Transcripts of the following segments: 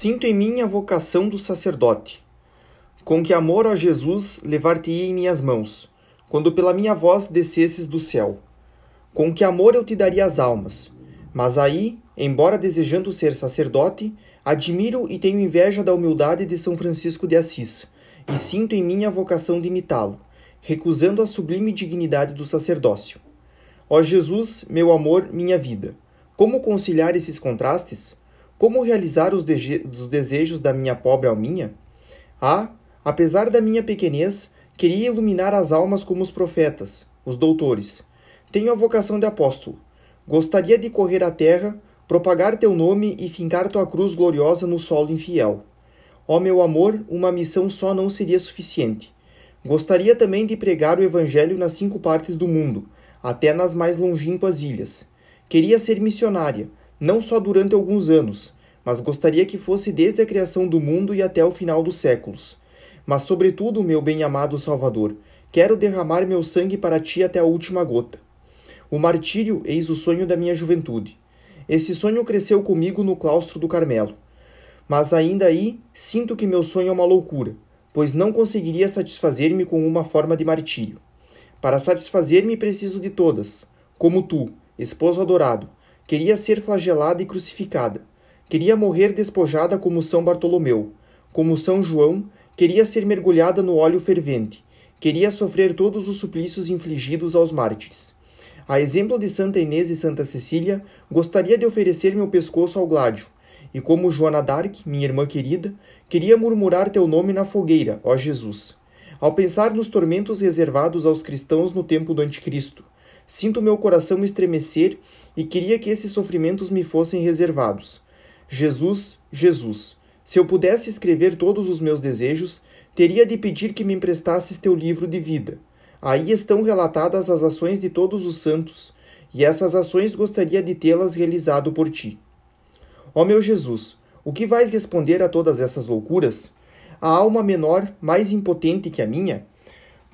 Sinto em mim a vocação do sacerdote. Com que amor a Jesus levar-te-ia em minhas mãos, quando pela minha voz descesses do céu. Com que amor eu te daria as almas. Mas aí, embora desejando ser sacerdote, admiro e tenho inveja da humildade de São Francisco de Assis, e sinto em mim a vocação de imitá-lo, recusando a sublime dignidade do sacerdócio. Ó Jesus, meu amor, minha vida, como conciliar esses contrastes? Como realizar os, os desejos da minha pobre alminha? Ah, apesar da minha pequenez, queria iluminar as almas como os profetas, os doutores. Tenho a vocação de apóstolo. Gostaria de correr a terra, propagar teu nome e fincar tua cruz gloriosa no solo infiel. Ó meu amor, uma missão só não seria suficiente. Gostaria também de pregar o Evangelho nas cinco partes do mundo, até nas mais longínquas ilhas. Queria ser missionária, não só durante alguns anos, mas gostaria que fosse desde a criação do mundo e até o final dos séculos. Mas, sobretudo, meu bem-amado Salvador, quero derramar meu sangue para ti até a última gota. O martírio eis o sonho da minha juventude. Esse sonho cresceu comigo no claustro do Carmelo. Mas ainda aí sinto que meu sonho é uma loucura, pois não conseguiria satisfazer-me com uma forma de martírio. Para satisfazer-me preciso de todas, como tu, esposo adorado, Queria ser flagelada e crucificada. Queria morrer despojada como São Bartolomeu. Como São João, queria ser mergulhada no óleo fervente. Queria sofrer todos os suplícios infligidos aos mártires. A exemplo de Santa Inês e Santa Cecília, gostaria de oferecer meu pescoço ao gládio. E como Joana d'Arc, minha irmã querida, queria murmurar teu nome na fogueira, ó Jesus. Ao pensar nos tormentos reservados aos cristãos no tempo do Anticristo, Sinto meu coração estremecer e queria que esses sofrimentos me fossem reservados. Jesus, Jesus, se eu pudesse escrever todos os meus desejos, teria de pedir que me emprestasses teu livro de vida. Aí estão relatadas as ações de todos os santos, e essas ações gostaria de tê-las realizado por ti. Ó meu Jesus, o que vais responder a todas essas loucuras? A alma menor, mais impotente que a minha,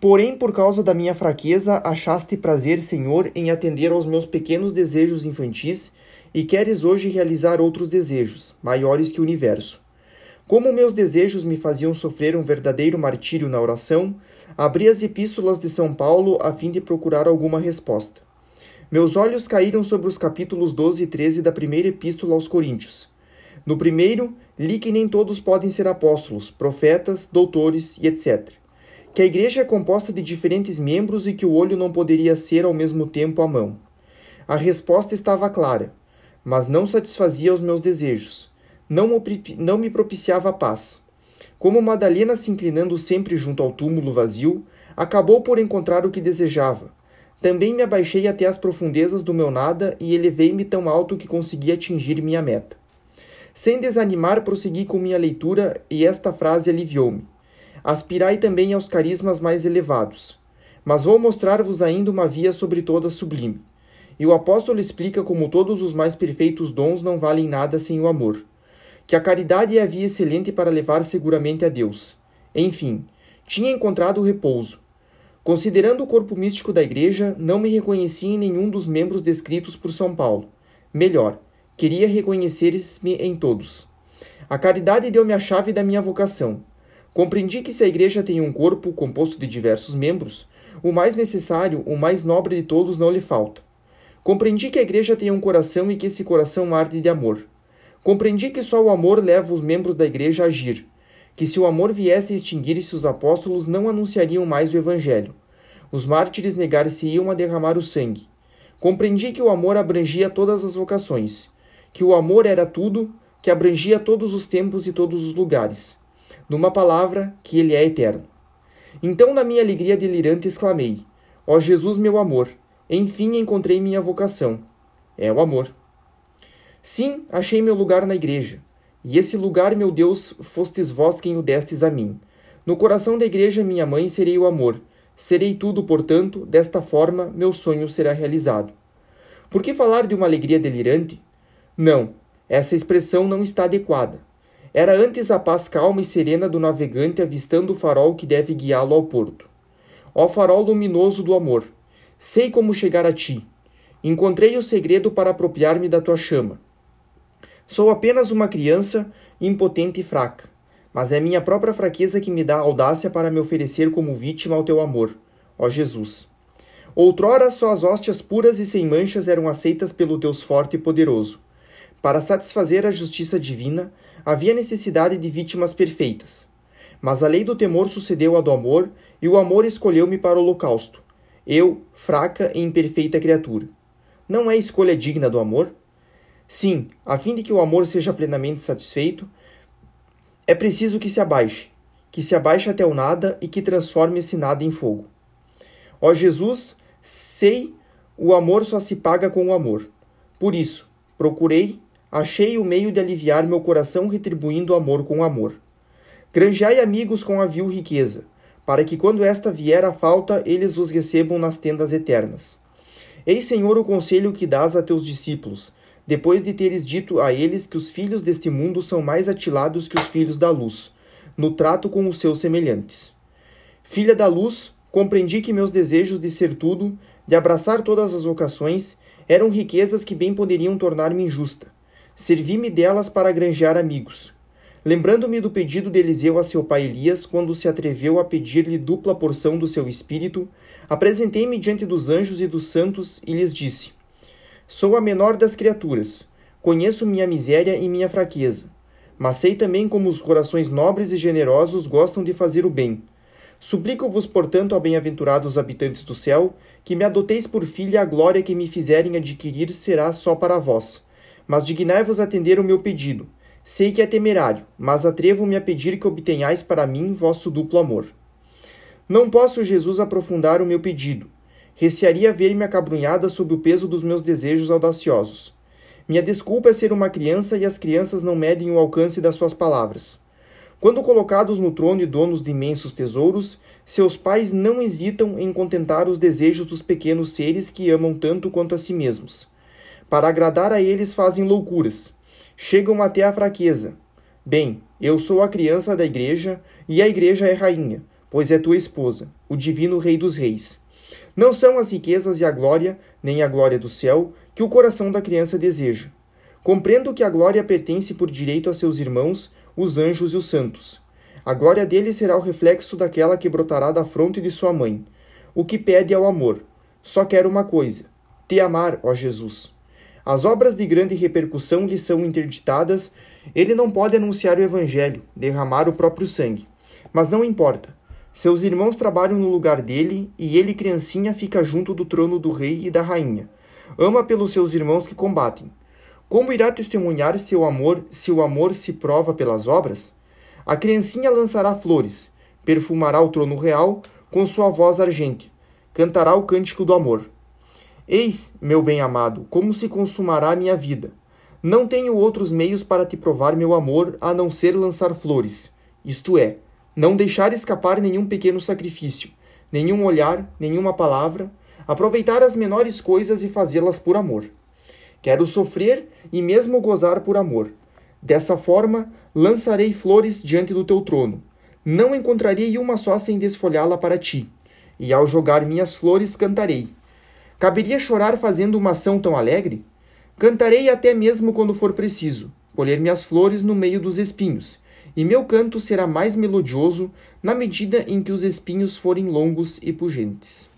Porém, por causa da minha fraqueza, achaste prazer, Senhor, em atender aos meus pequenos desejos infantis e queres hoje realizar outros desejos, maiores que o universo. Como meus desejos me faziam sofrer um verdadeiro martírio na oração, abri as epístolas de São Paulo a fim de procurar alguma resposta. Meus olhos caíram sobre os capítulos 12 e 13 da primeira epístola aos Coríntios. No primeiro, li que nem todos podem ser apóstolos, profetas, doutores e etc que a igreja é composta de diferentes membros e que o olho não poderia ser ao mesmo tempo a mão. A resposta estava clara, mas não satisfazia os meus desejos, não, me propiciava a paz. Como Madalena se inclinando sempre junto ao túmulo vazio, acabou por encontrar o que desejava. Também me abaixei até as profundezas do meu nada e elevei-me tão alto que consegui atingir minha meta. Sem desanimar, prossegui com minha leitura e esta frase aliviou-me. Aspirai também aos carismas mais elevados. Mas vou mostrar-vos ainda uma via sobre toda sublime. E o apóstolo explica como todos os mais perfeitos dons não valem nada sem o amor. Que a caridade é a via excelente para levar seguramente a Deus. Enfim, tinha encontrado o repouso. Considerando o corpo místico da igreja, não me reconhecia em nenhum dos membros descritos por São Paulo. Melhor, queria reconhecer-me em todos. A caridade deu-me a chave da minha vocação Compreendi que se a igreja tem um corpo composto de diversos membros, o mais necessário, o mais nobre de todos não lhe falta. Compreendi que a igreja tem um coração e que esse coração arde de amor. Compreendi que só o amor leva os membros da igreja a agir, que se o amor viesse a extinguir-se os apóstolos não anunciariam mais o evangelho. Os mártires negar-se-iam a derramar o sangue. Compreendi que o amor abrangia todas as vocações, que o amor era tudo, que abrangia todos os tempos e todos os lugares numa palavra que ele é eterno. Então, na minha alegria delirante, exclamei: Ó Jesus, meu amor, enfim encontrei minha vocação. É o amor. Sim, achei meu lugar na igreja. E esse lugar, meu Deus, fostes vós quem o destes a mim. No coração da igreja, minha mãe, serei o amor. Serei tudo, portanto, desta forma, meu sonho será realizado. Por que falar de uma alegria delirante? Não, essa expressão não está adequada. Era antes a paz calma e serena do navegante avistando o farol que deve guiá-lo ao porto. Ó farol luminoso do amor, sei como chegar a ti. Encontrei o segredo para apropriar-me da tua chama. Sou apenas uma criança, impotente e fraca, mas é minha própria fraqueza que me dá audácia para me oferecer como vítima ao teu amor, ó Jesus. Outrora só as hóstias puras e sem manchas eram aceitas pelo Deus forte e poderoso. Para satisfazer a justiça divina, havia necessidade de vítimas perfeitas. Mas a lei do temor sucedeu à do amor, e o amor escolheu-me para o holocausto. Eu, fraca e imperfeita criatura. Não é escolha digna do amor? Sim, a fim de que o amor seja plenamente satisfeito, é preciso que se abaixe, que se abaixe até o nada e que transforme esse nada em fogo. Ó Jesus, sei o amor só se paga com o amor. Por isso, procurei achei o meio de aliviar meu coração retribuindo amor com amor. Granjai amigos com a vil riqueza, para que quando esta vier à falta, eles vos recebam nas tendas eternas. Eis, Senhor, o conselho que dás a teus discípulos, depois de teres dito a eles que os filhos deste mundo são mais atilados que os filhos da luz, no trato com os seus semelhantes. Filha da luz, compreendi que meus desejos de ser tudo, de abraçar todas as vocações, eram riquezas que bem poderiam tornar-me injusta, servi-me delas para granjear amigos. Lembrando-me do pedido de Eliseu a seu pai Elias, quando se atreveu a pedir-lhe dupla porção do seu espírito, apresentei-me diante dos anjos e dos santos e lhes disse: Sou a menor das criaturas, conheço minha miséria e minha fraqueza, mas sei também como os corações nobres e generosos gostam de fazer o bem. Suplico-vos, portanto, ó bem-aventurados habitantes do céu, que me adoteis por filha a glória que me fizerem adquirir será só para vós mas dignai-vos atender o meu pedido. Sei que é temerário, mas atrevo-me a pedir que obtenhais para mim vosso duplo amor. Não posso, Jesus, aprofundar o meu pedido. Recearia ver-me acabrunhada sob o peso dos meus desejos audaciosos. Minha desculpa é ser uma criança e as crianças não medem o alcance das suas palavras. Quando colocados no trono e donos de imensos tesouros, seus pais não hesitam em contentar os desejos dos pequenos seres que amam tanto quanto a si mesmos. Para agradar a eles fazem loucuras. Chegam até a fraqueza. Bem, eu sou a criança da igreja e a igreja é rainha, pois é tua esposa, o divino Rei dos Reis. Não são as riquezas e a glória, nem a glória do céu, que o coração da criança deseja. Compreendo que a glória pertence por direito a seus irmãos, os anjos e os santos. A glória dele será o reflexo daquela que brotará da fronte de sua mãe. O que pede é o amor. Só quero uma coisa: te amar, ó Jesus. As obras de grande repercussão lhe são interditadas, ele não pode anunciar o Evangelho, derramar o próprio sangue. Mas não importa. Seus irmãos trabalham no lugar dele e ele, criancinha, fica junto do trono do rei e da rainha. Ama pelos seus irmãos que combatem. Como irá testemunhar seu amor se o amor se prova pelas obras? A criancinha lançará flores, perfumará o trono real com sua voz argente, cantará o cântico do amor. Eis, meu bem-amado, como se consumará minha vida. Não tenho outros meios para te provar meu amor a não ser lançar flores, isto é, não deixar escapar nenhum pequeno sacrifício, nenhum olhar, nenhuma palavra, aproveitar as menores coisas e fazê-las por amor. Quero sofrer e mesmo gozar por amor. Dessa forma, lançarei flores diante do teu trono. Não encontrarei uma só sem desfolhá-la para ti. E ao jogar minhas flores, cantarei Caberia chorar fazendo uma ação tão alegre? Cantarei até mesmo quando for preciso, colher minhas flores no meio dos espinhos, e meu canto será mais melodioso na medida em que os espinhos forem longos e pungentes.